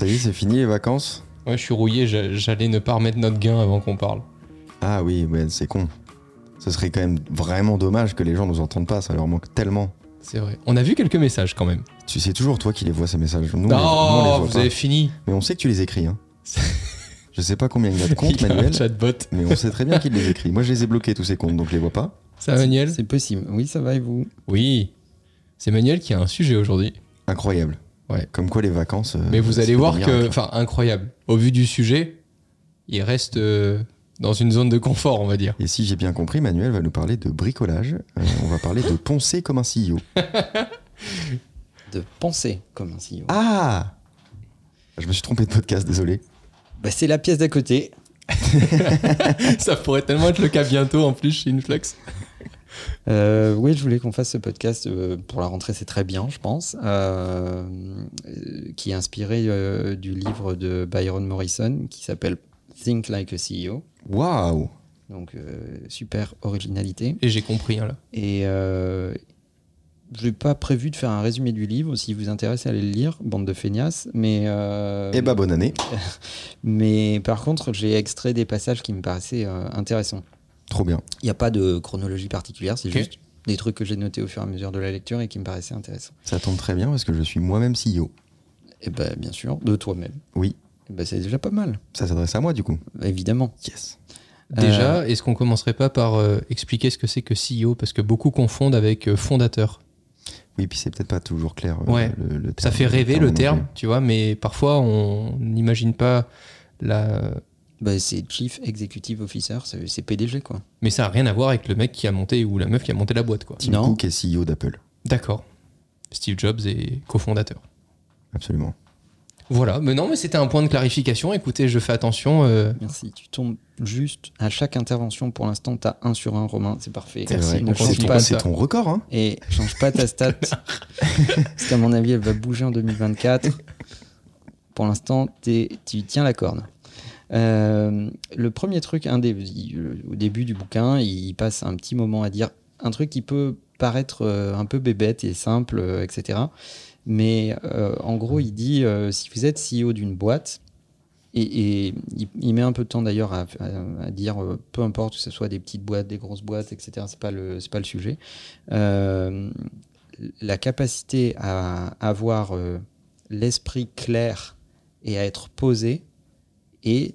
T'as dit, c'est fini les vacances Ouais, je suis rouillé, j'a- j'allais ne pas remettre notre gain avant qu'on parle. Ah oui, ouais, c'est con. Ce serait quand même vraiment dommage que les gens nous entendent pas, ça leur manque tellement. C'est vrai. On a vu quelques messages quand même. Tu sais toujours toi qui les vois ces messages. Nous, on les- nous, on les non, voit vous pas. avez fini. Mais on sait que tu les écris. Hein. Je sais pas combien il y a de comptes, Il y a un Manuel, chatbot. mais on sait très bien qu'il les écrit. Moi, je les ai bloqués tous ces comptes, donc je les vois pas. Ça, Manuel C'est possible. Oui, ça va et vous? Oui. C'est Manuel qui a un sujet aujourd'hui. Incroyable. Ouais. Comme quoi les vacances. euh, Mais vous allez voir que, enfin, incroyable. Au vu du sujet, il reste euh, dans une zone de confort, on va dire. Et si j'ai bien compris, Manuel va nous parler de bricolage. Euh, on va parler de poncer comme un CEO. De penser comme un CEO. Ah Je me suis trompé de podcast, désolé. Bah, c'est la pièce d'à côté. Ça pourrait tellement être le cas bientôt en plus chez Influx. Euh, oui, je voulais qu'on fasse ce podcast euh, pour la rentrée, c'est très bien, je pense, euh, qui est inspiré euh, du livre de Byron Morrison qui s'appelle Think Like a CEO. Waouh Donc, euh, super originalité. Et j'ai compris, hein, là. Et euh, je n'ai pas prévu de faire un résumé du livre. Si vous intéressez, allez le lire, bande de feignasses. Mais, euh, Eh bah, bonne année. mais par contre, j'ai extrait des passages qui me paraissaient euh, intéressants. Trop bien. Il n'y a pas de chronologie particulière, c'est juste des trucs que j'ai notés au fur et à mesure de la lecture et qui me paraissaient intéressants. Ça tombe très bien parce que je suis moi-même CEO. Et ben bien sûr, de toi-même. Oui, Et ben c'est déjà pas mal, ça s'adresse à moi du coup. évidemment. Yes. Déjà, est-ce qu'on commencerait pas par euh, expliquer ce que c'est que CEO Parce que beaucoup confondent avec euh, fondateur. Oui, puis c'est peut-être pas toujours clair. euh, Ouais. le, le Ça terme- fait rêver le terme, tu vois, mais parfois on n'imagine pas la. Ben, c'est Chief Executive Officer, c'est PDG quoi. Mais ça n'a rien à voir avec le mec qui a monté ou la meuf qui a monté la boîte, quoi. Tim Non. Cook est CEO d'Apple. D'accord. Steve Jobs est cofondateur. Absolument. Voilà, mais non, mais c'était un point de clarification. Écoutez, je fais attention. euh, Merci, tu tombes juste à chaque intervention. Pour l'instant, tu as un sur un, Romain, c'est parfait. C'est ton, ton record, hein Et change pas ta stat. parce qu'à mon avis, elle va bouger en 2024. Pour l'instant, t'es- tu tiens la corne. Euh, le premier truc, il- au début du bouquin, il passe un petit moment à dire un truc qui peut paraître euh, un peu bébête et simple, euh, etc. Mais euh, en gros, il dit euh, si vous êtes CEO d'une boîte, et, il, met un peu de temps d'ailleurs à, dire euh, peu importe que ce soit des petites boîtes, des grosses boîtes, etc. C'est pas pas le sujet. Euh, la capacité à avoir euh, l'esprit clair et à être posé est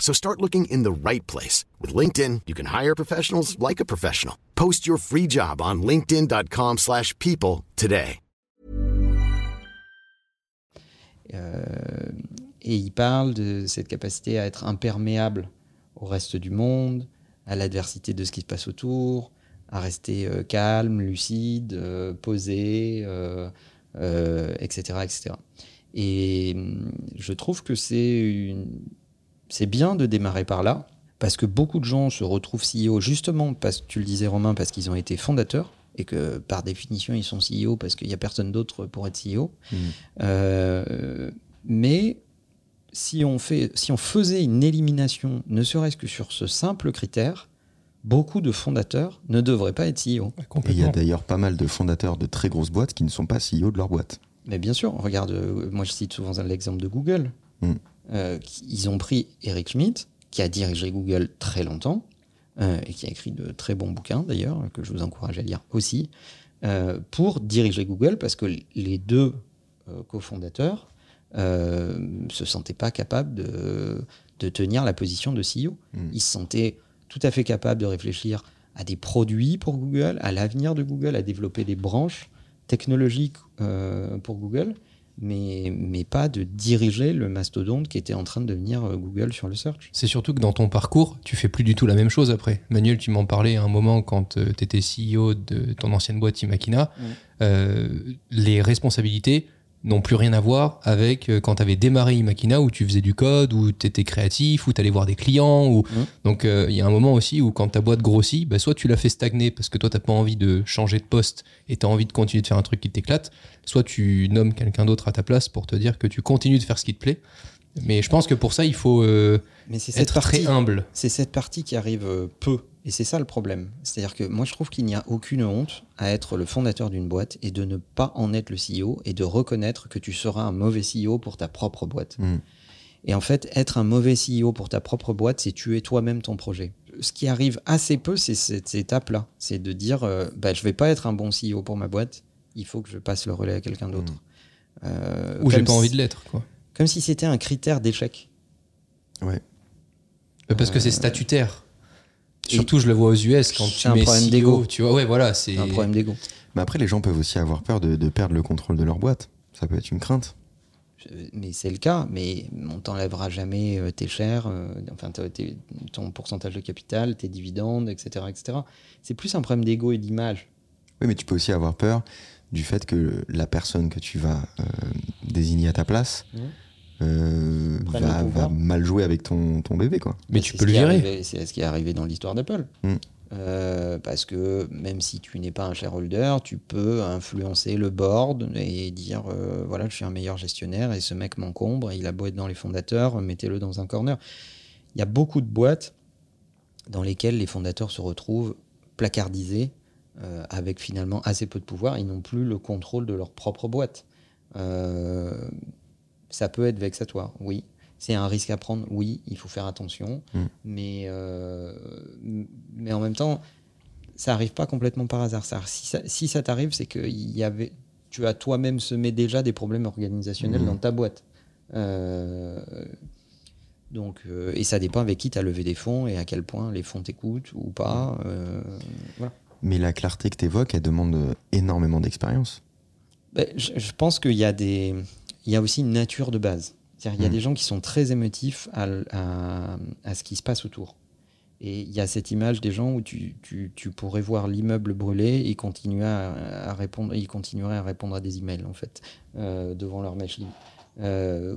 So start looking in the right place. With LinkedIn, you can hire professionals like a professional. Post your free job on linkedin.com/people slash people today. Euh, et il parle de cette capacité à être imperméable au reste du monde, à l'adversité de ce qui se passe autour, à rester euh, calme, lucide, euh, posé, euh, euh, etc., etc. Et hum, je trouve que c'est une- c'est bien de démarrer par là, parce que beaucoup de gens se retrouvent CEO justement parce que tu le disais Romain, parce qu'ils ont été fondateurs et que par définition ils sont CEO parce qu'il n'y a personne d'autre pour être CEO. Mm. Euh, mais si on, fait, si on faisait une élimination, ne serait-ce que sur ce simple critère, beaucoup de fondateurs ne devraient pas être CEO. Et il y a d'ailleurs pas mal de fondateurs de très grosses boîtes qui ne sont pas CEO de leur boîte. Mais bien sûr, regarde, euh, moi je cite souvent l'exemple de Google. Mm. Euh, ils ont pris Eric Schmidt, qui a dirigé Google très longtemps, euh, et qui a écrit de très bons bouquins d'ailleurs, que je vous encourage à lire aussi, euh, pour diriger Google, parce que les deux cofondateurs euh, se sentaient pas capables de, de tenir la position de CEO. Mm. Ils se sentaient tout à fait capables de réfléchir à des produits pour Google, à l'avenir de Google, à développer des branches technologiques pour Google, mais, mais pas de diriger le mastodonte qui était en train de devenir euh, Google sur le search. C'est surtout que dans ton parcours, tu fais plus du tout la même chose après. Manuel, tu m'en parlais à un moment quand tu étais CEO de ton ancienne boîte Imakina. Euh, les responsabilités n'ont plus rien à voir avec euh, quand tu avais démarré Imakina où tu faisais du code, où tu étais créatif, où tu allais voir des clients. Ou... Mhm. Donc euh, il y a un moment aussi où quand ta boîte grossit, bah, soit tu la fais stagner parce que toi, tu pas envie de changer de poste et tu as envie de continuer de faire un truc qui t'éclate, soit tu nommes quelqu'un d'autre à ta place pour te dire que tu continues de faire ce qui te plaît. Mais je pense que pour ça, il faut euh, Mais c'est cette être partie. très humble. C'est cette partie qui arrive peu. Et c'est ça le problème. C'est-à-dire que moi, je trouve qu'il n'y a aucune honte à être le fondateur d'une boîte et de ne pas en être le CEO et de reconnaître que tu seras un mauvais CEO pour ta propre boîte. Mm. Et en fait, être un mauvais CEO pour ta propre boîte, c'est tuer toi-même ton projet. Ce qui arrive assez peu, c'est cette étape-là. C'est de dire, euh, bah, je vais pas être un bon CEO pour ma boîte, il faut que je passe le relais à quelqu'un d'autre. Euh, Ou j'ai pas si- envie de l'être. quoi. Comme si c'était un critère d'échec. Ouais. Euh, Parce que Euh, c'est statutaire. Surtout, je le vois aux US quand C'est tu un mets problème d'ego. Tu vois, ouais, voilà, c'est. Un problème d'ego. Mais après, les gens peuvent aussi avoir peur de, de perdre le contrôle de leur boîte. Ça peut être une crainte. Mais c'est le cas, mais on t'enlèvera jamais euh, tes shares, euh, enfin tes- ton pourcentage de capital, tes dividendes, etc. etc. C'est plus un problème d'ego et d'image. Oui, mais tu peux aussi avoir peur du fait que la personne que tu vas euh, désigner à ta place. Euh, va, mal jouer avec ton, ton bébé, quoi. Mais tu peux le virer. C'est ce qui est arrivé dans l'histoire d'Apple. Mm. Euh, parce que même si tu n'es pas un shareholder, tu peux influencer le board et dire euh, voilà, je suis un meilleur gestionnaire et ce mec m'encombre, il a beau être dans les fondateurs, mettez-le dans un corner. Il y a beaucoup de boîtes dans lesquelles les fondateurs se retrouvent placardisés euh, avec finalement assez peu de pouvoir. Ils n'ont plus le contrôle de leur propre boîte. Ça peut être vexatoire, oui. C'est un risque à prendre, oui, il faut faire attention. Mm. Mais, euh, mais en même temps, ça arrive pas complètement par hasard. Ça, si ça, si ça t'arrive, c'est que il y avait, tu as toi-même semé déjà des problèmes organisationnels Mm. dans ta boîte. Euh, donc, euh, et ça dépend avec qui tu as levé des fonds et à quel point les fonds t'écoutent ou pas. euh, voilà. Mais la clarté que tu évoques, elle demande énormément d'expérience. Ben, je, je pense qu'il y a des, il y a aussi une nature de base. C'est-à-dire, il y a Mm. des gens qui sont très émotifs à, l- à- à ce qui se passe autour. Et il y a cette image des gens où tu, tu- tu pourrais voir l'immeuble brûler et continuer à, à répondre, ils continueraient à répondre à des emails en fait euh, devant leur machine, Euh,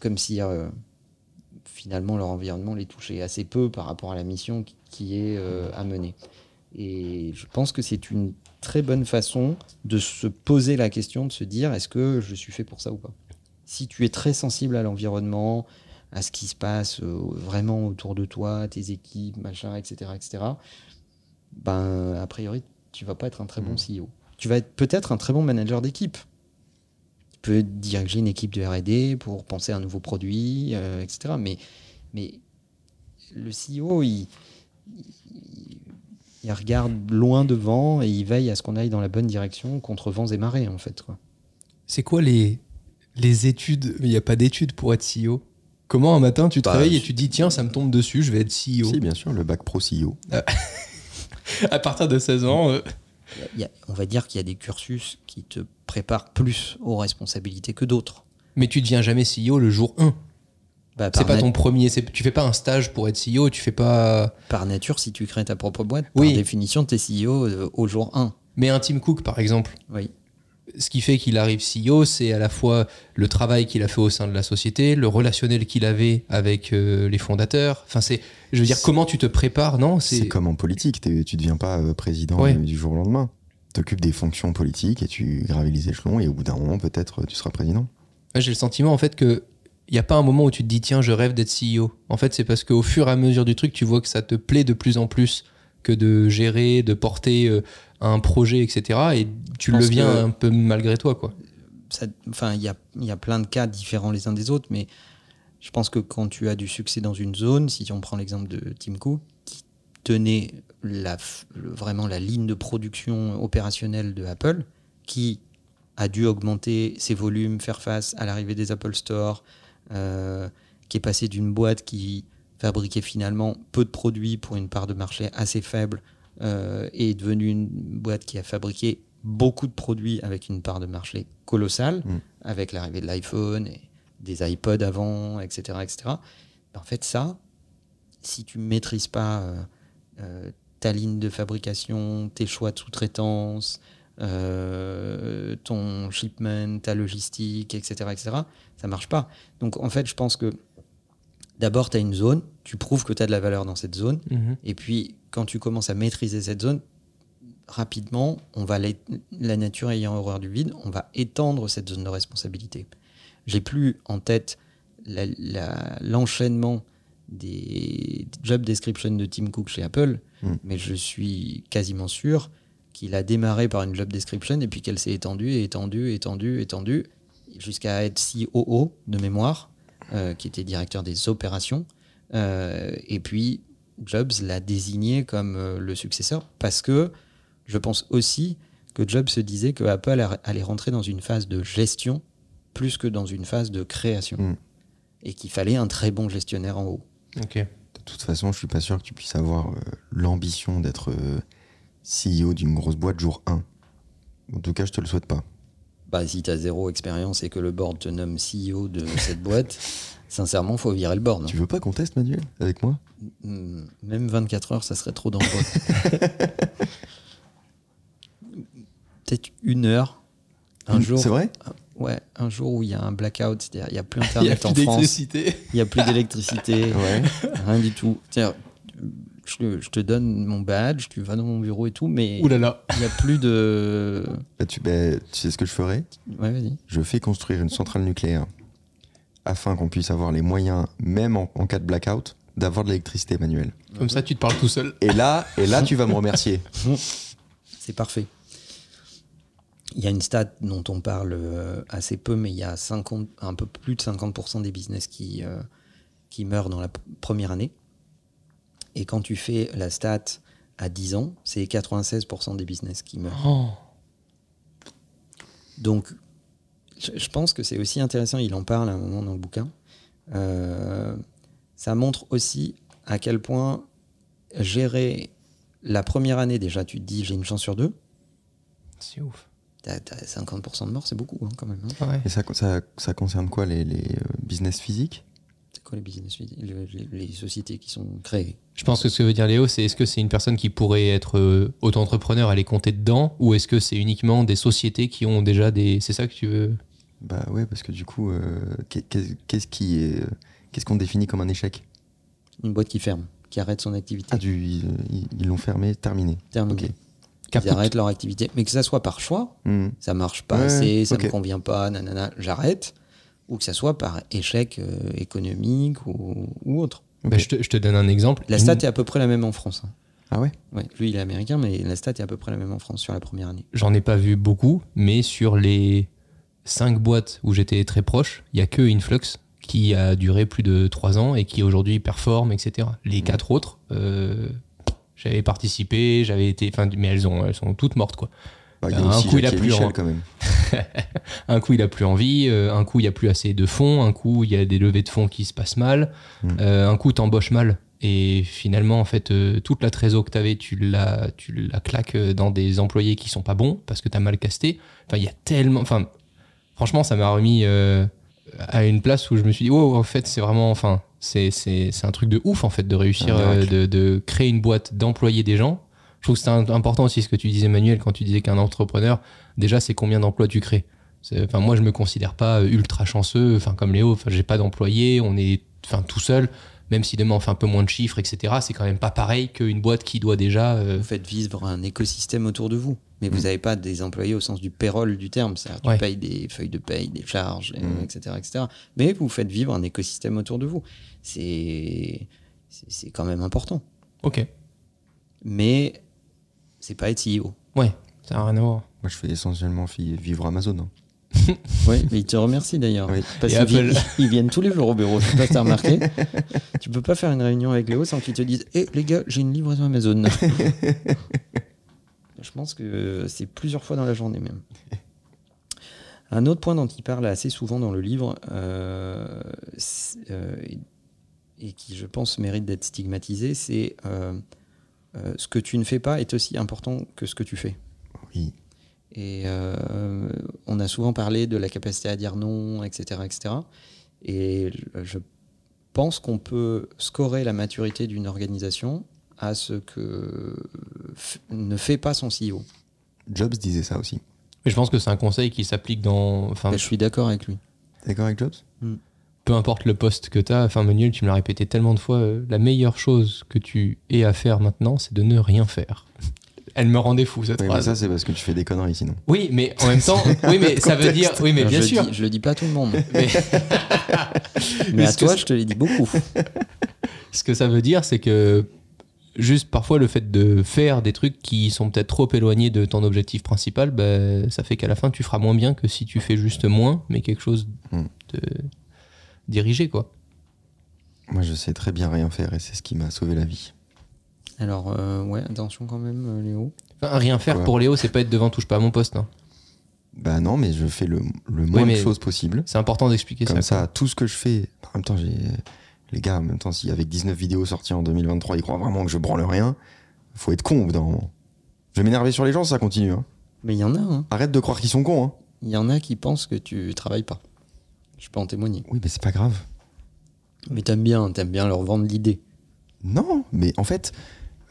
comme si euh, finalement leur environnement les touchait assez peu par rapport à la mission qui, qui est euh, à mener. Et je pense que c'est une très bonne façon de se poser la question, de se dire est-ce que je suis fait pour ça ou pas? Si tu es très sensible à l'environnement, à ce qui se passe euh, vraiment autour de toi, tes équipes, machin, etc., etc., ben, a priori, tu vas pas être un très bon CEO. Tu vas être peut-être un très bon manager d'équipe. Tu peux diriger une équipe de R&D pour penser à un nouveau produit, euh, etc. Mais, mais le CEO, il- il regarde loin devant et il veille à ce qu'on aille dans la bonne direction contre vents et marées, en fait. C'est quoi les, les études? Il n'y a pas d'études pour être CEO. Comment un matin tu te Bah, réveilles et tu dis tiens, ça me tombe dessus, je vais être CEO Si, bien sûr, le bac pro CEO. À partir de 16 ans, euh, Il y a- on va dire qu'il y a des cursus qui te préparent plus aux responsabilités que d'autres. mais tu deviens jamais CEO le jour 1. Bah, C'est pas ton premier, c'est- tu fais pas un stage pour être CEO, tu fais pas. par nature, si tu crées ta propre boîte, Oui. par définition, tu es CEO euh, au jour 1. Mais un Tim Cook, par exemple, Oui. ce qui fait qu'il arrive CEO, c'est à la fois le travail qu'il a fait au sein de la société, le relationnel qu'il avait avec euh, les fondateurs. Enfin, c'est, je veux dire, comment tu te prépares, non? C'est comme en politique, t'es- tu deviens pas euh, président Ouais. du jour au lendemain. T'occupes des fonctions politiques et tu gravis les échelons et au bout d'un moment, peut-être, tu seras président. J'ai le sentiment en fait que il n'y a pas un moment où tu te dis tiens je rêve d'être CEO. En fait c'est parce qu'au fur et à mesure du truc tu vois que ça te plaît de plus en plus que de gérer, de porter euh, un projet etc. Et tu le deviens que- un peu malgré toi quoi. Enfin, il y a, y a plein de cas différents les uns des autres, mais je pense que quand tu as du succès dans une zone, si on prend l'exemple de Tim Cook, qui tenait la, vraiment la ligne de production opérationnelle de Apple, qui a dû augmenter ses volumes, faire face à l'arrivée des Apple Store, euh, qui est passé d'une boîte qui fabriquait finalement peu de produits pour une part de marché assez faible, euh, et est devenue une boîte qui a fabriqué beaucoup de produits avec une part de marché colossale, Mm. avec l'arrivée de l'iPhone et des iPods avant, etc. etc. Ben, en fait, ça, si tu ne maîtrises pas euh, euh, ta ligne de fabrication, tes choix de sous-traitance, euh, ton shipment, ta logistique, etc., etc., ça marche pas. Donc en fait, je pense que d'abord, tu as une zone, tu prouves que tu as de la valeur dans cette zone, Mhm. et puis quand tu commences à maîtriser cette zone, rapidement, on va la nature ayant horreur du vide, on va étendre cette zone de responsabilité. J'ai plus en tête l'enchaînement des job descriptions de Tim Cook chez Apple, Mm. mais je suis quasiment sûr qu'il a démarré par une job description et puis qu'elle s'est étendue, et étendue, étendue, étendue, jusqu'à être COO de mémoire, euh, qui était directeur des opérations. Euh, et puis, Jobs l'a désigné comme euh, le successeur parce que je pense aussi que Jobs se disait que Apple allait rentrer dans une phase de gestion plus que dans une phase de création. Mm. Et qu'il fallait un très bon gestionnaire en haut. Ok. De toute façon, je suis pas sûr que tu puisses avoir euh, l'ambition d'être euh, CEO d'une grosse boîte jour 1. En tout cas, je te le souhaite pas. Bah, si tu as zéro expérience et que le board te nomme CEO de cette boîte, sincèrement, faut virer le board. Tu veux pas qu'on teste, Manuel, avec moi? Hmm, Même 24 heures, ça serait trop dangereux. Peut-être une heure. Un jour, C'est vrai? Ouais, un jour où il y a un blackout, c'est-à-dire il n'y a plus Il y a internet plus en France, d'électricité. il n'y a plus d'électricité, Ouais. rien du tout. Je, te- je te donne mon badge, tu vas dans mon bureau et tout, mais il n'y a plus de. Bah, tu, bah, tu sais ce que je ferais Ouais, vas-y. Je fais construire une centrale nucléaire afin qu'on puisse avoir les moyens, même en, en cas de blackout, d'avoir de l'électricité manuelle. Comme ça, tu te parles tout seul. Et là, et là, tu vas me remercier. C'est parfait. Il y a une stat dont on parle euh, assez peu, mais il y a 50, un peu plus de 50% des business qui, euh, qui meurent dans la première année. Et quand tu fais la stat à 10 ans, c'est 96% des business qui meurent. Oh. Donc, je, pense que c'est aussi intéressant, il en parle à un moment dans le bouquin. Euh, ça montre aussi à quel point gérer la première année, déjà, tu te dis j'ai une chance sur deux. C'est ouf. T'as, t'as 50% de morts, c'est beaucoup hein, quand même. hein. Ouais. Et ça, ça, ça concerne quoi Les, les, euh, business physiques? Les business, les, les- les sociétés qui sont créées Je pense que ce que veut dire Léo, c'est est-ce que c'est une personne qui pourrait être euh, auto-entrepreneur, elle est comptée dedans, ou est-ce que c'est uniquement des sociétés qui ont déjà des. C'est ça que tu veux? Bah ouais, parce que du coup, euh, qu'est- qu'est- qu'est-ce qui est, euh, qu'est-ce qu'on définit comme un échec? Une boîte qui ferme, qui arrête son activité. Ah, du, ils l'ont fermé, terminé. Terminé. ok. Ils Caput. arrêtent leur activité. Mais que ça soit par choix, Hmm. ça marche pas Ouais, assez, ça ok. me convient pas, nanana, j'arrête. Ou que ça soit par échec euh, économique ou, ou autre. Bah, je, te, je te donne un exemple. La stat est à peu près la même en France. hein. Ah ouais? Ouais, lui, il est américain, mais la stat est à peu près la même en France sur la première année. J'en ai pas vu beaucoup, mais sur les cinq boîtes où j'étais très proche, il y a que Influx qui a duré plus de trois ans et qui aujourd'hui performe, etc. Les quatre autres, euh, j'avais participé, j'avais été, enfin, mais elles ont, elles sont toutes mortes quoi. Bah, Un coup, il a plus Michel en- quand même. Un coup, il a plus envie, euh, un coup, il y a plus assez de fonds, un coup, il y a des levées de fonds qui se passent mal, Mm. euh, un coup, t'embauches mal. Et finalement, en fait, euh, toute la trésor que t'avais, tu la, tu la claques dans des employés qui sont pas bons parce que t'as mal casté. Enfin, il y a tellement. Enfin, franchement, ça m'a remis euh, à une place où je me suis dit, oh, en fait, c'est vraiment. Enfin, c'est, c'est, c'est un truc de ouf, en fait, de réussir de, de créer une boîte, d'employer des gens. Trouve que c'est important aussi ce que tu disais, Manuel, quand tu disais qu'un entrepreneur, déjà, c'est combien d'emplois tu crées. Enfin, moi, je me considère pas euh, ultra chanceux, enfin, comme Léo, enfin, j'ai pas d'employés, on est enfin, tout seul, même si demain on fait un peu moins de chiffres, etc. C'est quand même pas pareil qu'une boîte qui doit déjà. euh, Vous faites vivre un écosystème autour de vous. Mais Mm. vous n'avez pas des employés au sens du payroll du terme. C'est-à-dire tu Ouais. payes des feuilles de paye, des charges, euh, Mm. etc., etc. Mais vous faites vivre un écosystème autour de vous. C'est c'est quand même important. Ok. Mais c'est pas être CEO. Ouais, ça n'a rien à voir. Moi, je fais essentiellement vivre Amazon. hein. Oui, mais ils te remercient d'ailleurs. Oui. Parce qu'ils Apple. ils viennent tous les jours au bureau. Je sais pas si t'as remarqué. tu peux pas faire une réunion avec Léo sans qu'ils te disent Hé les gars, j'ai une livraison Amazon. Je pense que c'est plusieurs fois dans la journée même. Un autre point dont il parle assez souvent dans le livre, euh, euh, et, et qui je pense mérite d'être stigmatisé, c'est euh, euh, ce que tu ne fais pas est aussi important que ce que tu fais. Oui. Et euh, on a souvent parlé de la capacité à dire non, etc. etc. Et je pense qu'on peut scorer la maturité d'une organisation à ce que f- ne fait pas son CEO. Jobs disait ça aussi. Mais je pense que c'est un conseil qui s'applique dans. Enfin, Bah, je suis d'accord avec lui. D'accord avec Jobs? Peu importe le poste que tu as, enfin Manuel, tu me l'as répété tellement de fois, euh, la meilleure chose que tu aies à faire maintenant, c'est de ne rien faire. Elle me rendait fou cette Oui, mais phrase. ça, c'est parce que tu fais des conneries sinon. Oui, mais en même temps, oui, mais ça veut dire, oui, mais bien je sûr. Le dis, je le dis pas à tout le monde. Mais Mais à toi, je te l'ai dit beaucoup. ce que ça veut dire, c'est que juste parfois le fait de faire des trucs qui sont peut-être trop éloignés de ton objectif principal, ben, ça fait qu'à la fin tu feras moins bien que si tu fais juste moins, mais quelque chose Hmm. de dirigé quoi. Moi, je sais très bien rien faire et c'est ce qui m'a sauvé la vie. Alors, euh, ouais, attention quand même, euh, Léo. Enfin, rien faire pour Léo, c'est pas être devant touche pas à mon poste. hein. Bah non, mais je fais le, le moins de choses possible. C'est important d'expliquer Comme ça. ça, tout ce que je fais. En même temps, j'ai. Les gars, en même temps, si avec 19 vidéos sorties en 2023, ils croient vraiment que je branle rien, faut être con au bout d'un moment. Je vais m'énerver sur les gens, ça continue. hein. Mais il y en a, hein. Arrête de croire qu'ils sont cons. Hein. Il y en a qui pensent que tu travailles pas. Je peux en témoigner. Oui, mais c'est pas grave. Mais t'aimes bien, t'aimes bien leur vendre l'idée. Non, mais en fait,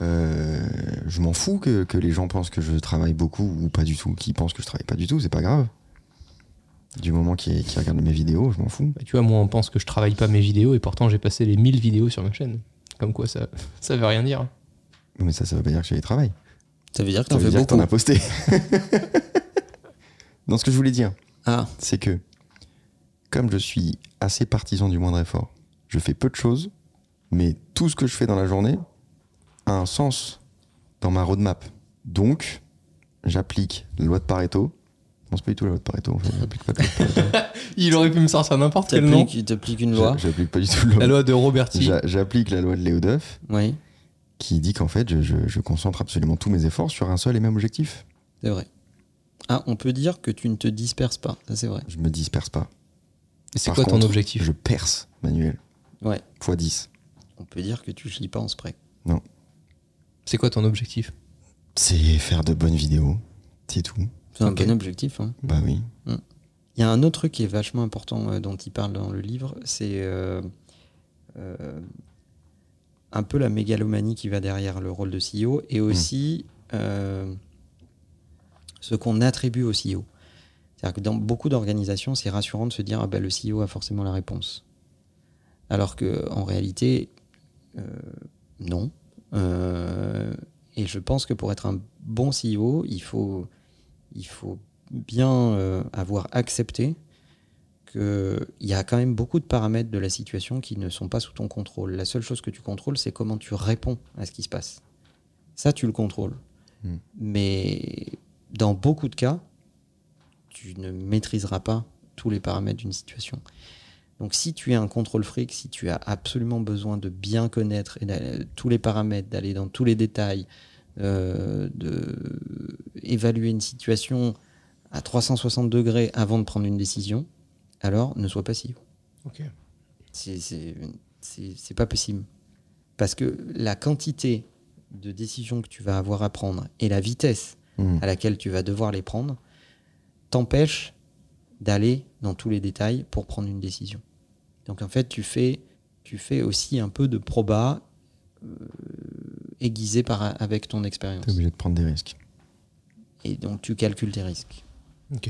euh, je m'en fous que, que les gens pensent que je travaille beaucoup ou pas du tout. Qu'ils pensent que je travaille pas du tout, c'est pas grave. Du moment qu'ils regardent mes vidéos, je m'en fous. Bah, tu vois, moi on pense que je travaille pas mes vidéos et pourtant j'ai passé les 1000 vidéos sur ma chaîne. Comme quoi ça, ça veut rien dire. Mais ça, ça veut pas dire que j'ai travail. Ça veut dire que Ça t'en veut fais dire que beaucoup. t'en as posté. non, ce que je voulais dire, Ah, c'est que comme je suis assez partisan du moindre effort, je fais peu de choses, mais tout ce que je fais dans la journée a un sens dans ma roadmap. Donc, j'applique la loi de Pareto. Non, c'est pas du tout la loi de Pareto, en fait. J'applique pas la loi de Pareto. Il aurait pu me sortir n'importe quel nom. t'appliques t'appliques une loi. J'a- J'applique pas du tout la La loi de Roberti. J'a- J'applique la loi de Léo Duff, Oui, qui dit qu'en fait, je, je- je concentre absolument tous mes efforts sur un seul et même objectif. c'est vrai. Ah, on peut dire que tu ne te disperses pas. Ça, c'est vrai. Je me disperse pas. C'est quoi ton objectif Je perce, Manuel. Ouais. Fois 10. On peut dire que tu lis pas en spray. C'est quoi ton objectif C'est faire de bonnes vidéos. C'est tout. C'est un bon objectif. Hein. Bah oui. Il y a un autre truc qui est vachement important euh, dont il parle dans le livre, c'est euh, euh, un peu la mégalomanie qui va derrière le rôle de CEO et aussi euh, ce qu'on attribue au CEO. C'est-à-dire que dans beaucoup d'organisations, c'est rassurant de se dire ah ben, le CEO a forcément la réponse. Alors que en réalité, euh, non. Euh, et je pense que pour être un bon CEO, il faut, il faut bien euh, avoir accepté qu'il y a quand même beaucoup de paramètres de la situation qui ne sont pas sous ton contrôle. La seule chose que tu contrôles, c'est comment tu réponds à ce qui se passe. Ça, tu le contrôles. Mm. Mais dans beaucoup de cas, tu ne maîtriseras pas tous les paramètres d'une situation. Donc si tu es un contrôle fric, si tu as absolument besoin de bien connaître et tous les paramètres, d'aller dans tous les détails, euh, de évaluer une situation à 360 degrés avant de prendre une décision, alors ne sois pas CEO. Ok. C'est- C'est c'est- c'est pas possible. Parce que la quantité de décisions que tu vas avoir à prendre et la vitesse Hmm. à laquelle tu vas devoir les prendre t'empêche d'aller dans tous les détails pour prendre une décision. Donc en fait, tu fais, tu fais aussi un peu de proba euh, aiguisé par, avec ton expérience. T'es obligé de prendre des risques. Et donc tu calcules tes risques. Ok.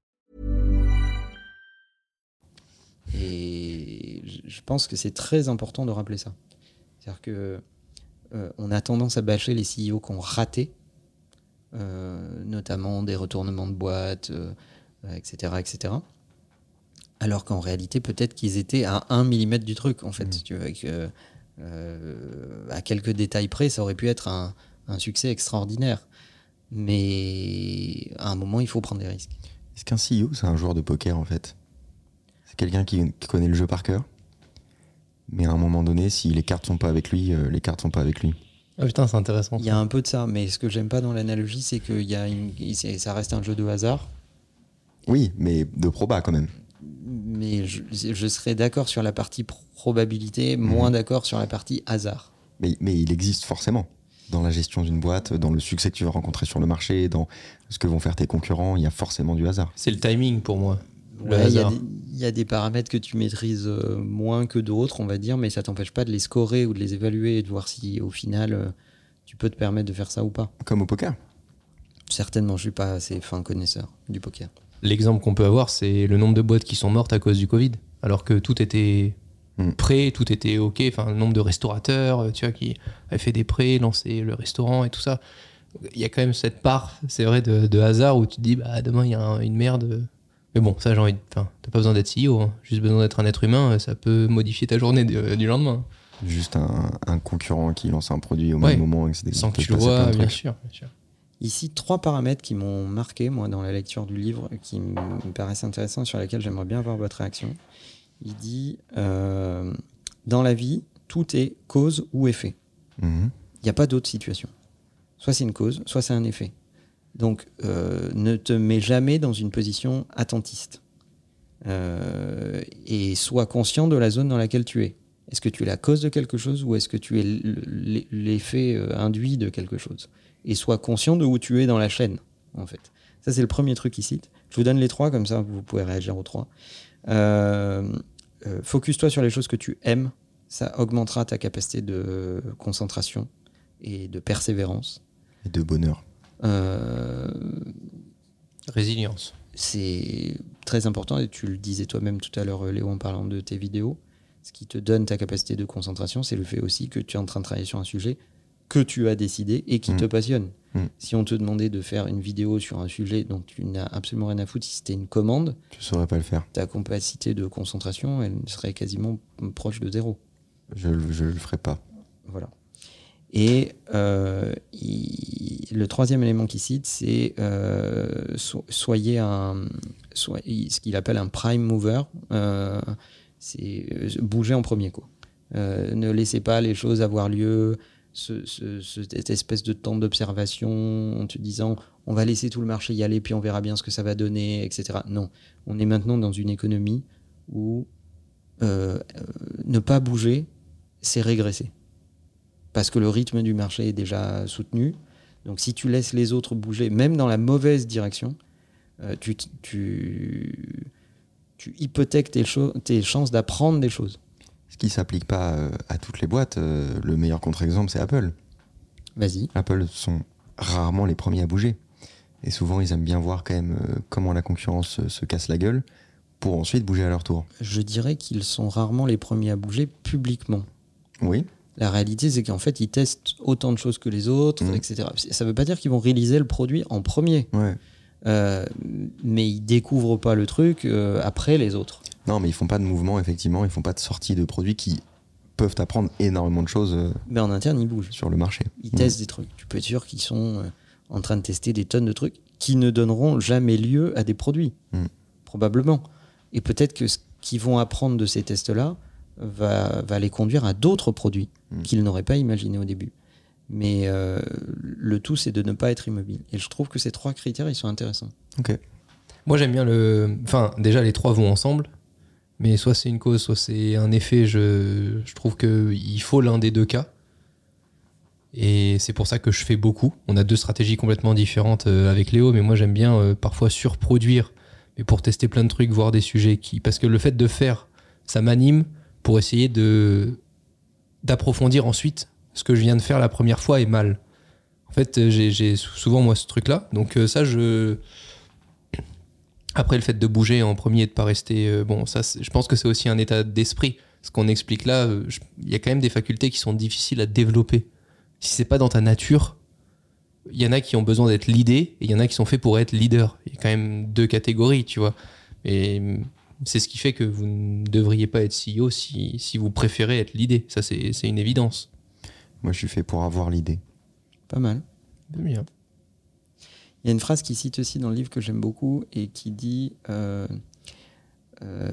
Et je- pense que c'est très important de rappeler ça. C'est-à-dire que euh, on a tendance à bâcher les CEO qui ont raté, euh, notamment des retournements de boîte, euh, etc., etc. Alors qu'en réalité, peut-être qu'ils étaient à 1 mm du truc, en fait. si tu que, euh, à quelques détails près, ça aurait pu être un, un succès extraordinaire. Mais à un moment, il faut prendre des risques. Est-ce qu'un CEO, c'est un joueur de poker en fait? C'est quelqu'un qui, qui connaît le jeu par cœur, mais à un moment donné, si les cartes sont pas avec lui, euh, les cartes sont pas avec lui. Ah putain, c'est intéressant. Il y a un peu de ça, mais ce que j'aime pas dans l'analogie, c'est que y a une, ça reste un jeu de hasard. Oui, mais de proba quand même. Mais je, je serais d'accord sur la partie probabilité, moins d'accord sur la partie hasard. Mais, mais il existe forcément. Dans la gestion d'une boîte, dans le succès que tu vas rencontrer sur le marché, dans ce que vont faire tes concurrents, il y a forcément du hasard. C'est le timing pour moi. Ouais, Il y, a des- il y a des paramètres que tu maîtrises euh, moins que d'autres, on va dire, mais ça t'empêche pas de les scorer ou de les évaluer et de voir si au final euh, tu peux te permettre de faire ça ou pas. Comme au poker. Certainement, je suis pas assez fin connaisseur du poker. L'exemple qu'on peut avoir, c'est le nombre de boîtes qui sont mortes à cause du Covid, alors que tout était Mm. prêt, tout était ok. Enfin, le nombre de restaurateurs, euh, tu vois, qui avaient fait des prêts, lancé le restaurant et tout ça. Il y a quand même cette part, c'est vrai, de, de hasard où tu te dis, bah demain il y a un- une merde. Mais bon, ça j'ai envie. de- Enfin, t'as pas besoin d'être CEO, hein. juste besoin d'être un être humain, ça peut modifier ta journée du, du lendemain. Juste un, un concurrent qui lance un produit au Ouais. même moment et que c'est Sans que tu le vois, bien sûr, bien sûr. Ici, trois paramètres qui m'ont marqué, moi, dans la lecture du livre, qui me paraissent intéressants, sur lesquels j'aimerais bien avoir votre réaction. Il dit euh, Dans la vie, tout est cause ou effet. Mhm. Il n'y a pas d'autre situation. Soit c'est une cause, soit c'est un effet. Donc, euh, ne te mets jamais dans une position attentiste. Euh, et sois conscient de la zone dans laquelle tu es. Est-ce que tu es la cause de quelque chose ou est-ce que tu es l'effet euh, induit de quelque chose? Et sois conscient de où tu es dans la chaîne, en fait. Ça, c'est le premier truc qu'il cite. Je vous donne les trois, comme ça, vous pouvez réagir aux trois. Focus-toi sur les choses que tu aimes. Ça augmentera ta capacité de concentration et de persévérance. Et de bonheur. Euh, Résilience. c'est très important et tu le disais toi-même tout à l'heure, Léo, en parlant de tes vidéos. Ce qui te donne ta capacité de concentration, c'est le fait aussi que tu es en train de travailler sur un sujet que tu as décidé et qui Mm. te passionne. Mm. Si on te demandait de faire une vidéo sur un sujet dont tu n'as absolument rien à foutre, si c'était une commande, Tu saurais pas le faire. ta capacité de concentration, elle serait quasiment proche de zéro. Je, je le ferai pas. Voilà. Et euh, le troisième élément qu'il cite, c'est euh, so- soyez un, ce qu'il appelle un prime mover. Euh, c'est bouger en premier. Euh, ne laissez pas les choses avoir lieu, ce- ce- ce- cette espèce de temps d'observation en te disant on va laisser tout le marché y aller, puis on verra bien ce que ça va donner, etc. Non, on est maintenant dans une économie où ne pas bouger, c'est régresser parce que le rythme du marché est déjà soutenu. Donc si tu laisses les autres bouger, même dans la mauvaise direction, euh, tu, t- tu, tu hypothèques tes, chances d'apprendre des choses. Ce qui s'applique pas euh, à toutes les boîtes, euh, le meilleur contre-exemple, c'est Apple. Vas-y. Apple sont rarement les premiers à bouger. Et souvent, ils aiment bien voir quand même comment la concurrence se casse la gueule pour ensuite bouger à leur tour. Je dirais qu'ils sont rarement les premiers à bouger publiquement. Oui, La réalité, c'est qu'en fait, ils testent autant de choses que les autres, Mhm. etc. Ça ne veut pas dire qu'ils vont réaliser le produit en premier, ouais. Euh, mais ils découvrent pas le truc euh, après les autres. Non, mais ils font pas de mouvement, effectivement. Ils font pas de sortie de produits qui peuvent apprendre énormément de choses euh, Mais en interne, ils bougent. sur le marché. Ils testent des trucs. Tu peux être sûr qu'ils sont en train de tester des tonnes de trucs qui ne donneront jamais lieu à des produits. Mm. Probablement. Et peut-être que ce qu'ils vont apprendre de ces tests-là va, va les conduire à d'autres produits Mm. qu'ils n'auraient pas imaginés au début. Mais euh, le tout, c'est de ne pas être immobile. Et je trouve que ces trois critères, ils sont intéressants. Ok. Moi, j'aime bien le. Enfin, déjà, les trois vont ensemble. Mais soit c'est une cause, soit c'est un effet. Je, je trouve qu'il faut l'un des deux cas. Et c'est pour ça que je fais beaucoup. On a deux stratégies complètement différentes euh, avec Léo, mais moi, j'aime bien euh, parfois surproduire. Mais pour tester plein de trucs, voir des sujets qui. Parce que le fait de faire, ça m'anime pour essayer de d'approfondir ensuite ce que je viens de faire la première fois est mal. En fait, euh, j'ai souvent moi ce truc-là. Donc euh, ça, je après, le fait de bouger en premier et de pas rester, euh, bon, ça, je pense que c'est aussi un état d'esprit. Ce qu'on explique là, il y a quand même des facultés qui sont difficiles à développer. Si c'est pas dans ta nature, il y en a qui ont besoin d'être leadés et il y en a qui sont faits pour être leader. Il y a quand même deux catégories, tu vois. Et c'est ce qui fait que vous ne devriez pas être CEO si, si vous préférez être leadé. Ça, c'est c'est une évidence. Moi, je suis fait pour avoir l'idée. Pas mal. Bien. Il y a une phrase qui cite aussi dans le livre que j'aime beaucoup et qui dit euh, euh,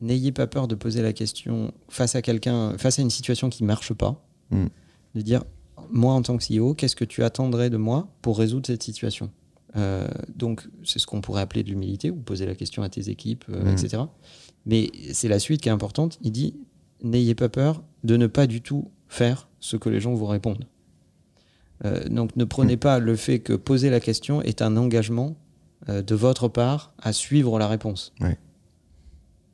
N'ayez pas peur de poser la question face à quelqu'un, face à une situation qui marche pas, Mm. de dire moi en tant que CEO, qu'est-ce que tu attendrais de moi pour résoudre cette situation? Euh, Donc, c'est ce qu'on pourrait appeler de l'humilité, ou poser la question à tes équipes, euh, Mhm. etc. Mais c'est la suite qui est importante. Il dit n'ayez pas peur de ne pas du tout faire ce que les gens vous répondent. Euh, donc, ne prenez pas le fait que poser la question est un engagement de votre part à suivre la réponse. Ouais.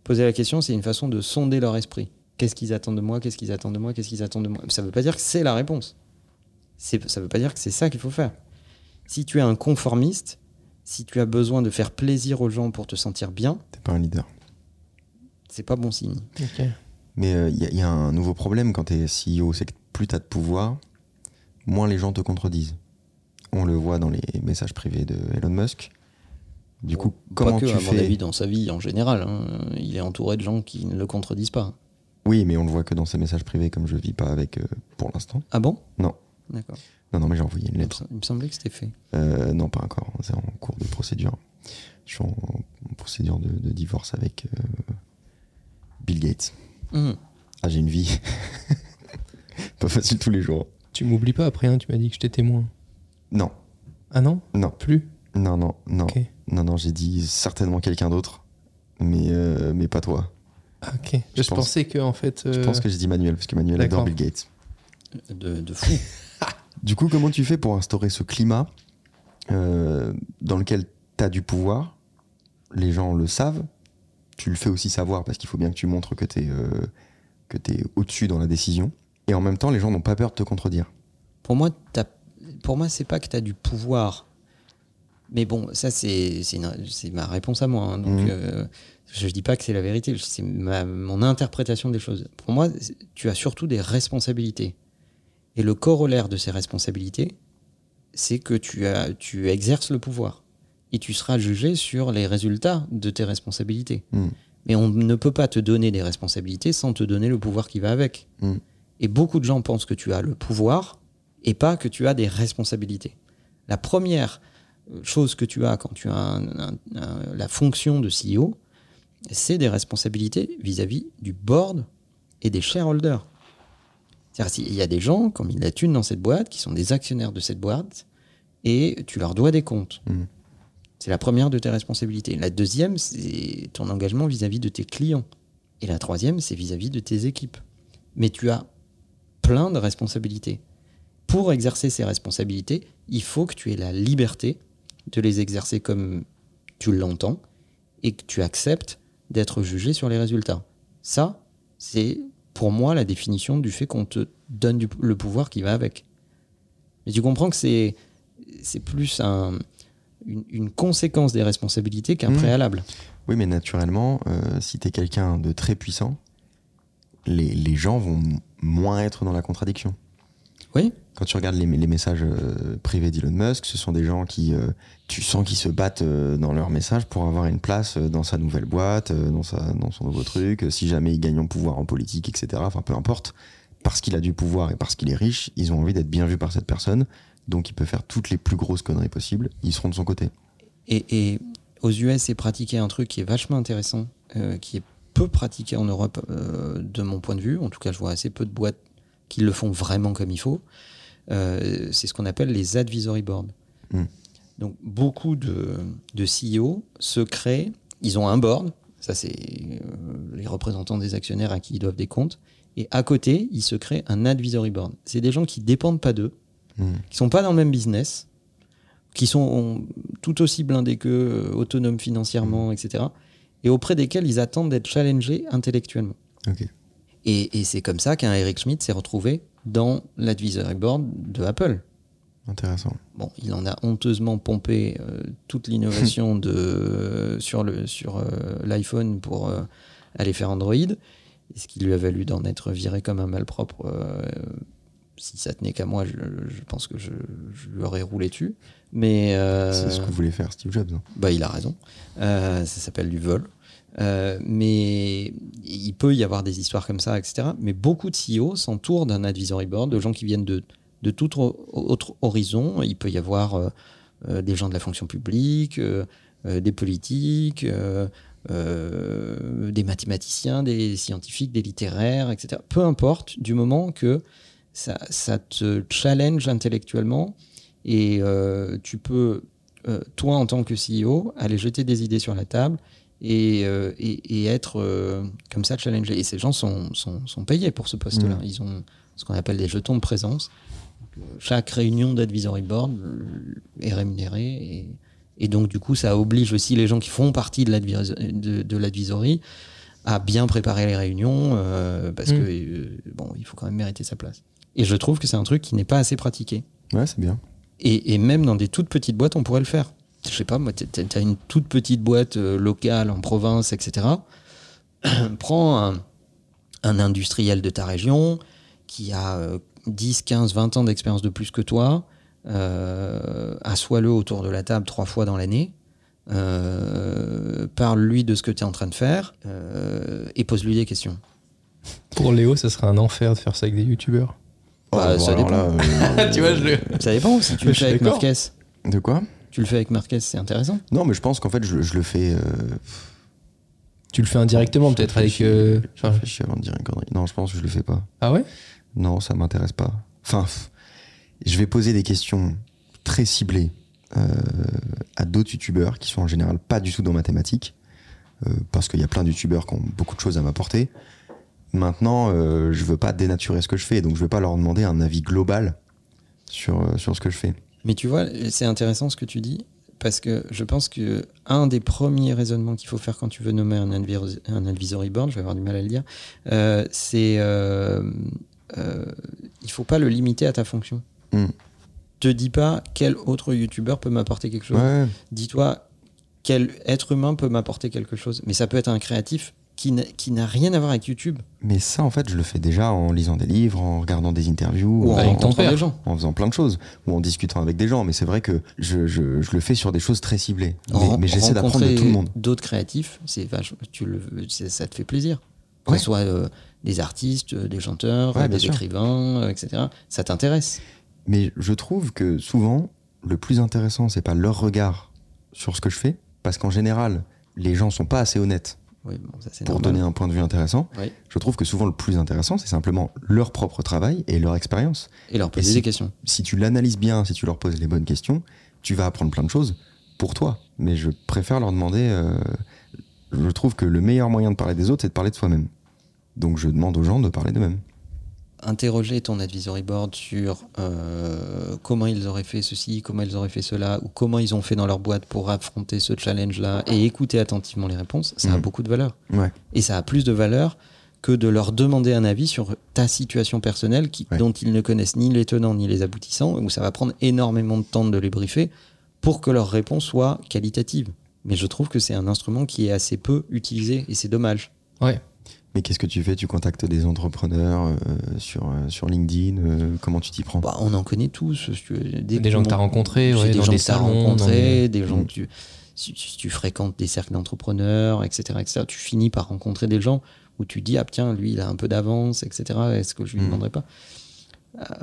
Poser la question, c'est une façon de sonder leur esprit. Qu'est-ce qu'ils attendent de moi? Qu'est-ce qu'ils attendent de moi? Qu'est-ce qu'ils attendent de moi? Ça ne veut pas dire que c'est la réponse. Ça ne veut pas dire que c'est ça qu'il faut faire. Si tu es un conformiste, si tu as besoin de faire plaisir aux gens pour te sentir bien, T'es pas un leader. c'est pas bon signe. Mais il y, a- y a un nouveau problème quand tu es CEO, c'est que plus tu as de pouvoir, moins les gens te contredisent. On le voit dans les messages privés de Elon Musk. Du coup, comment pas que, tu à fais mon avis, dans sa vie en général. hein. Il est entouré de gens qui ne le contredisent pas. Oui, mais on le voit que dans ses messages privés, comme je vis pas avec euh, pour l'instant. Ah bon? Non. D'accord. Non, non, mais j'ai envoyé une lettre. il me semblait que c'était fait. Euh, non, pas encore. C'est en cours de procédure. Je suis en, en procédure de, de divorce avec euh, Bill Gates. Mhm. Ah, j'ai une vie. pas facile tous les jours. Tu m'oublies pas après, hein, tu m'as dit que j'étais témoin. Non, Ah non? Non, Plus? Non, non, non. Ok. Non, non, j'ai dit certainement quelqu'un d'autre, mais, euh, mais pas toi. Ah, ok. Je, Je pense- pensais que, en fait. Je pense que j'ai dit Manuel, parce que Manuel adore. Bill Gates. De, de fou. Du coup, comment tu fais pour instaurer ce climat euh, dans lequel tu as du pouvoir? Les gens le savent. Tu le fais aussi savoir parce qu'il faut bien que tu montres que tu es, au-dessus dans la décision. Et en même temps, les gens n'ont pas peur de te contredire. Pour moi, pour moi, c'est pas que tu as du pouvoir. Mais bon, ça, c'est c'est une- ma réponse à moi. hein. Donc, Mhm. euh, je dis pas que c'est la vérité, c'est ma- mon interprétation des choses. Pour moi, tu as surtout des responsabilités. Et le corollaire de ces responsabilités, c'est que tu, as, tu exerces le pouvoir. Et tu seras jugé sur les résultats de tes responsabilités. Mhm. Mais on ne peut pas te donner des responsabilités sans te donner le pouvoir qui va avec. Mhm. Et beaucoup de gens pensent que tu as le pouvoir et pas que tu as des responsabilités. La première euh, chose que tu as quand tu as un- un- un- la fonction de CEO, c'est des responsabilités vis-à-vis du board et des shareholders. C'est-à-dire s'il y a des gens, comme il la thune dans cette boîte, qui sont des actionnaires de cette boîte, et tu leur dois des comptes. Mhm. C'est la première de tes responsabilités. La deuxième, c'est ton engagement vis-à-vis de tes clients. Et la troisième, c'est vis-à-vis de tes équipes. Mais tu as plein de responsabilités. Pour exercer ces responsabilités, il faut que tu aies la liberté de les exercer comme tu l'entends et que tu acceptes d'être jugé sur les résultats. Ça, c'est pour moi la définition du fait qu'on te donne du- le pouvoir qui va avec. Mais tu comprends que c'est c'est plus un- une, une conséquence des responsabilités qu'un Mhm. préalable. Oui, mais naturellement, euh, si tu es quelqu'un de très puissant, les, les gens vont moins être dans la contradiction. Oui, Quand tu regardes les, les messages euh, privés d'Elon Musk, ce sont des gens qui, euh, tu sens qu'ils se battent euh, dans leurs messages pour avoir une place dans sa nouvelle boîte, dans, sa, dans son nouveau truc. Si jamais il gagne en pouvoir en politique, etc. Enfin, peu importe. Parce qu'il a du pouvoir et parce qu'il est riche, ils ont envie d'être bien vus par cette personne. Donc, il peut faire toutes les plus grosses conneries possibles. Ils seront de son côté. Et, et aux US, c'est pratiquer un truc qui est vachement intéressant, euh, qui est peu pratiqué en Europe, euh, de mon point de vue. En tout cas, je vois assez peu de boîtes qui le font vraiment comme il faut. Euh, c'est ce qu'on appelle les advisory boards. Mm. Donc, beaucoup de, de CEO se créent, ils ont un board, ça c'est euh, les représentants des actionnaires à qui ils doivent des comptes, et à côté, ils se créent un advisory board. C'est des gens qui dépendent pas d'eux, Mm. qui sont pas dans le même business, qui sont tout aussi blindés qu'eux, autonomes financièrement, etc. Et auprès desquels ils attendent d'être challengés intellectuellement. Ok. Et, et c'est comme ça qu'un Eric Schmidt s'est retrouvé dans l'advisory board de Apple. Intéressant. Bon, il en a honteusement pompé euh, toute l'innovation de sur le sur euh, l'iPhone pour euh, aller faire Android, ce qui lui a valu d'en être viré comme un malpropre. euh, si ça tenait qu'à moi, je, je pense que je, je lui aurais roulé dessus. Mais euh, C'est ce que voulait faire Steve Jobs. hein. bah, il a raison. Euh, ça s'appelle du vol. Euh, mais il peut y avoir des histoires comme ça, etc. Mais beaucoup de CEO s'entourent d'un advisory board, de gens qui viennent de, de tout au- autre horizon. Il peut y avoir euh, euh, des gens de la fonction publique, des politiques, des mathématiciens, des scientifiques, des littéraires, etc. Peu importe, du moment que ça, ça te challenge intellectuellement et tu peux, toi en tant que CEO, aller jeter des idées sur la table et, euh, et, et être euh, comme ça challengé. Et ces gens sont, sont, sont payés pour ce poste-là. Mhm. Ils ont ce qu'on appelle des jetons de présence. Euh, chaque réunion d'advisory board est rémunérée et, et donc du coup ça oblige aussi les gens qui font partie de l'advis- de, de l'advisory à bien préparer les réunions euh, parce Mhm. que bon il faut quand même mériter sa place. Et je trouve que c'est un truc qui n'est pas assez pratiqué. Ouais, c'est bien. Et, et même dans des toutes petites boîtes, on pourrait le faire. Je sais pas, moi, tu as une toute petite boîte euh, locale en province, etc. Prends un, un industriel de ta région qui a euh, 10, 15, 20 ans d'expérience de plus que toi, euh, assois-le autour de la table trois fois dans l'année, euh, parle-lui de ce que tu es en train de faire euh, et pose-lui des questions. Pour Léo, ça serait un enfer de faire ça avec des youtubeurs. Bah, bon, ça dépend. là, euh, tu vois, je... Ça dépend, si tu le fais avec. Marquez, De quoi? Tu le fais avec Marquez, c'est intéressant. Non, mais je pense qu'en fait, je, je le fais. euh, tu le fais indirectement, peut-être avec. euh, je réfléchis avant de dire une connerie. Non, je pense que je le fais pas. Ah ouais? Non, ça m'intéresse pas. Enfin, je vais poser des questions très ciblées euh, à d'autres youtubeurs qui sont en général pas du tout dans ma thématique, euh, parce qu'il y a plein de youtubeurs qui ont beaucoup de choses à m'apporter. Maintenant, euh, je veux pas dénaturer ce que je fais, donc je vais pas leur demander un avis global sur, euh, sur ce que je fais. Mais tu vois, c'est intéressant ce que tu dis, parce que je pense que un des premiers raisonnements qu'il faut faire quand tu veux nommer un, advis- un advisory board, je vais avoir du mal à le dire, euh, c'est euh, euh, il faut pas le limiter à ta fonction. Mm. Te dis pas quel autre youtubeur peut m'apporter quelque chose. Ouais, Dis-toi quel être humain peut m'apporter quelque chose. Mais ça peut être un créatif qui n'a- rien à voir avec YouTube mais ça, en fait, je le fais déjà en lisant des livres, en regardant des interviews, ou en en, des gens. en faisant plein de choses, ou en discutant avec des gens. Mais c'est vrai que je, je- je le fais sur des choses très ciblées. Mais, j'essaie d'apprendre de tout le monde. D'autres créatifs, c'est tu le, ça te fait plaisir. Que Ouais. ce soit euh, des artistes, euh, des chanteurs, Ouais, euh, des sûr. écrivains, euh, etc. Ça t'intéresse. Mais je trouve que souvent, le plus intéressant, c'est pas leur regard sur ce que je fais, parce qu'en général, les gens sont pas assez honnêtes Oui, bon, ça c'est pour normal. donner un point de vue intéressant. Oui. Je trouve que souvent, le plus intéressant, c'est simplement leur propre travail et leur expérience. Et leur poser Et si- des questions. Si tu l'analyses bien, si tu leur poses les bonnes questions, tu vas apprendre plein de choses pour toi. Mais je préfère leur demander. euh, je trouve que le meilleur moyen de parler des autres, c'est de parler de soi-même. Donc je demande aux gens de parler d'eux-mêmes. Interroger ton advisory board sur euh, comment ils auraient fait ceci, comment ils auraient fait cela, ou comment ils ont fait dans leur boîte pour affronter ce challenge-là, et écouter attentivement les réponses, ça a Mhm. beaucoup de valeur. Ouais. Et ça a plus de valeur que de leur demander un avis sur ta situation personnelle qui, Ouais. dont ils ne connaissent ni les tenants ni les aboutissants, où ça va prendre énormément de temps de les briefer pour que leur réponse soit qualitative. Mais je trouve que c'est un instrument qui est assez peu utilisé et c'est dommage. Ouais. Mais qu'est-ce que tu fais? Tu contactes des entrepreneurs euh, sur, euh, sur LinkedIn euh, Comment tu t'y prends? Bah, on en connaît tous. Des que gens que t'as le monde- rencontrés, ouais, des dans gens des que t'as salons, dans rencontrés, des- des gens Mm. que tu, si, si tu fréquentes des cercles d'entrepreneurs, etc., etc., tu finis par rencontrer des gens où tu dis, ah tiens, lui, il a un peu d'avance, etc., est-ce que je lui Mm. demanderai pas?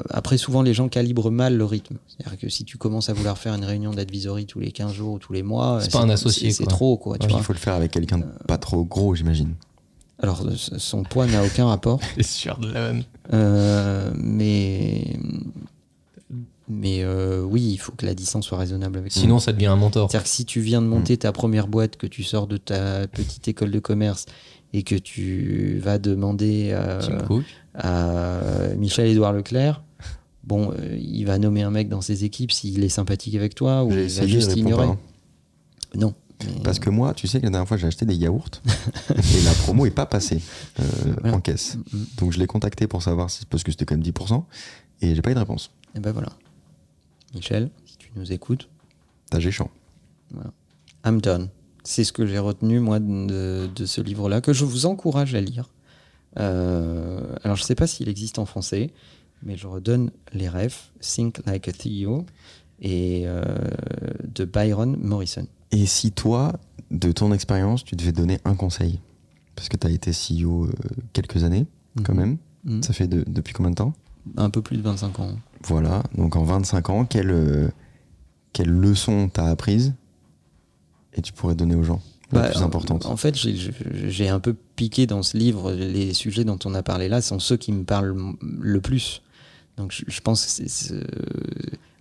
Après, souvent, les gens calibrent mal le rythme. C'est-à-dire que si tu commences à vouloir faire une réunion d'advisory tous les 15 jours ou tous les mois, C'est pas un associé, C'est trop, quoi. tu il faut le faire avec quelqu'un de pas trop gros, j'imagine. Alors, euh, son poids n'a aucun rapport. C'est sûr de la même. Euh, mais mais euh, oui, il faut que la distance soit raisonnable avec Sinon, ça devient un mentor. C'est-à-dire que si tu viens de monter ta première boîte, que tu sors de ta petite école de commerce et que tu vas demander à Michel-Édouard Leclerc, bon, euh, il va nommer un mec dans ses équipes s'il est sympathique avec toi ou il va juste ignorer. pas, hein. Non. Mais- Parce que moi, tu sais que la dernière fois, j'ai acheté des yaourts et la promo est pas passée euh, Voilà. en caisse. Mm, mm. Donc je l'ai contacté pour savoir si, parce que c'était quand même 10%, et j'ai pas eu de réponse. Et ben voilà. Michel, si tu nous écoutes, T'as géchant. I'm done. C'est ce que j'ai retenu, moi, de, de ce livre-là, que je vous encourage à lire. Euh, alors, je ne sais pas s'il existe en français, mais je redonne les refs Think Like a CEO et euh, de Byron Morrison. Et si toi, de ton expérience, tu devais donner un conseil Parce que t'as été CEO euh, quelques années, quand Mhm. même. Mhm. Ça fait de- depuis combien de temps Un peu plus de 25 ans. Voilà. Donc en 25 ans, quelle, euh, quelle leçon t'as apprise et tu pourrais donner aux gens la Bah, plus importante? En fait, j'ai- un peu piqué dans ce livre. Les sujets dont on a parlé là sont ceux qui me parlent le plus. Donc je, je pense que c'est-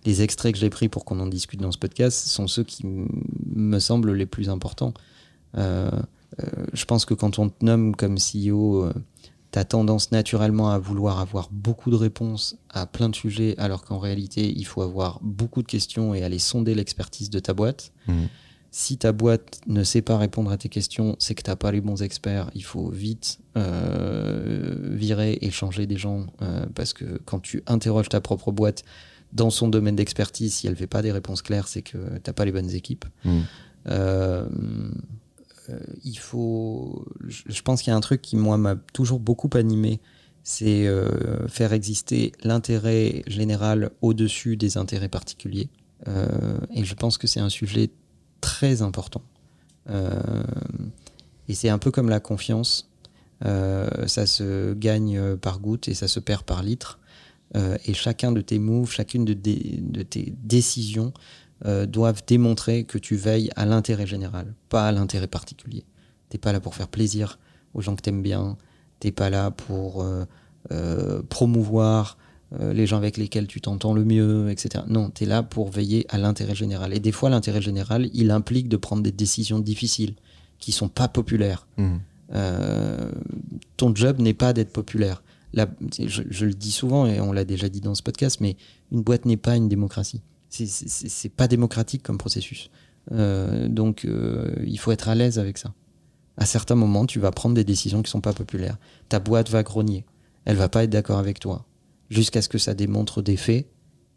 les extraits que j'ai pris pour qu'on en discute dans ce podcast sont ceux qui me semblent les plus importants. Euh, euh, je pense que quand on te nomme comme CEO, tu as tendance naturellement à vouloir avoir beaucoup de réponses à plein de sujets, alors qu'en réalité, il faut avoir beaucoup de questions et aller sonder l'expertise de ta boîte. Mhm. Si ta boîte ne sait pas répondre à tes questions, c'est que tu n'as pas les bons experts. Il faut vite euh, virer et changer des gens euh, parce que quand tu interroges ta propre boîte dans son domaine d'expertise, si elle ne fait pas des réponses claires, c'est que tu n'as pas les bonnes équipes. Mhm. Euh, euh, il faut. Je pense qu'il y a un truc qui, moi, m'a toujours beaucoup animé, c'est euh, faire exister l'intérêt général au-dessus des intérêts particuliers. Et je pense que c'est un sujet très important. Et c'est un peu comme la confiance. Ça se gagne par goutte et ça se perd par litre. Euh, et chacun de tes moves, chacune de, dé- de tes décisions euh, doivent démontrer que tu veilles à l'intérêt général, pas à l'intérêt particulier. T'es pas là pour faire plaisir aux gens que t'aimes bien. T'es pas là pour euh, promouvoir les gens avec lesquels tu t'entends le mieux, etc. Non, t'es là pour veiller à l'intérêt général. Et des fois, l'intérêt général, il implique de prendre des décisions difficiles qui sont pas populaires. Euh, ton job n'est pas d'être populaire. Je, le dis souvent et on l'a déjà dit dans ce podcast, mais une boîte n'est pas une démocratie. C'est pas démocratique comme processus. Euh, donc, euh, il faut être à l'aise avec ça. À certains moments, tu vas prendre des décisions qui sont pas populaires. Ta boîte va grogner. Elle va pas être d'accord avec toi. Jusqu'à ce que ça démontre des faits.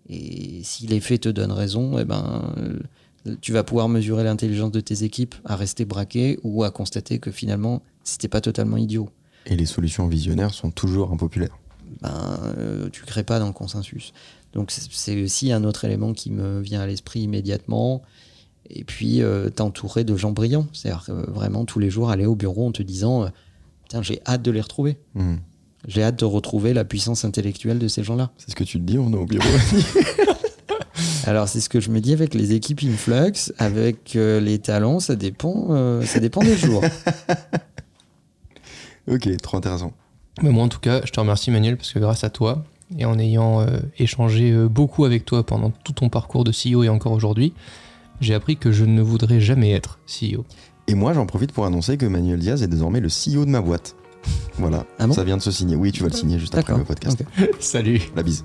Et si les faits te donnent raison, eh ben, euh, tu vas pouvoir mesurer l'intelligence de tes équipes à rester braqué ou à constater que finalement, c'était pas totalement idiot. Et les solutions visionnaires sont toujours impopulaires. Ben, euh, tu crées pas dans le consensus. Donc c'est- aussi un autre élément qui me vient à l'esprit immédiatement. Et puis euh, t'entourer de gens brillants. C'est-à-dire euh, vraiment tous les jours aller au bureau en te disant euh, Putain, j'ai hâte de les retrouver. Mhm. J'ai hâte de retrouver la puissance intellectuelle de ces gens-là. C'est ce que tu te dis, on est au bureau. Alors c'est ce que je me dis avec les équipes Influx, avec euh, les talents, ça dépend, euh, ça dépend des jours. ok, trop intéressant. Mais moi, en tout cas, je te remercie, Manuel, parce que grâce à toi, et en ayant euh, échangé euh, beaucoup avec toi pendant tout ton parcours de CEO et encore aujourd'hui, j'ai appris que je ne voudrais jamais être CEO. Et moi, j'en profite pour annoncer que Manuel Diaz est désormais le CEO de ma boîte. Voilà, Ah bon? ça vient de se signer. Oui, tu vas le signer juste après le podcast. Salut La bise.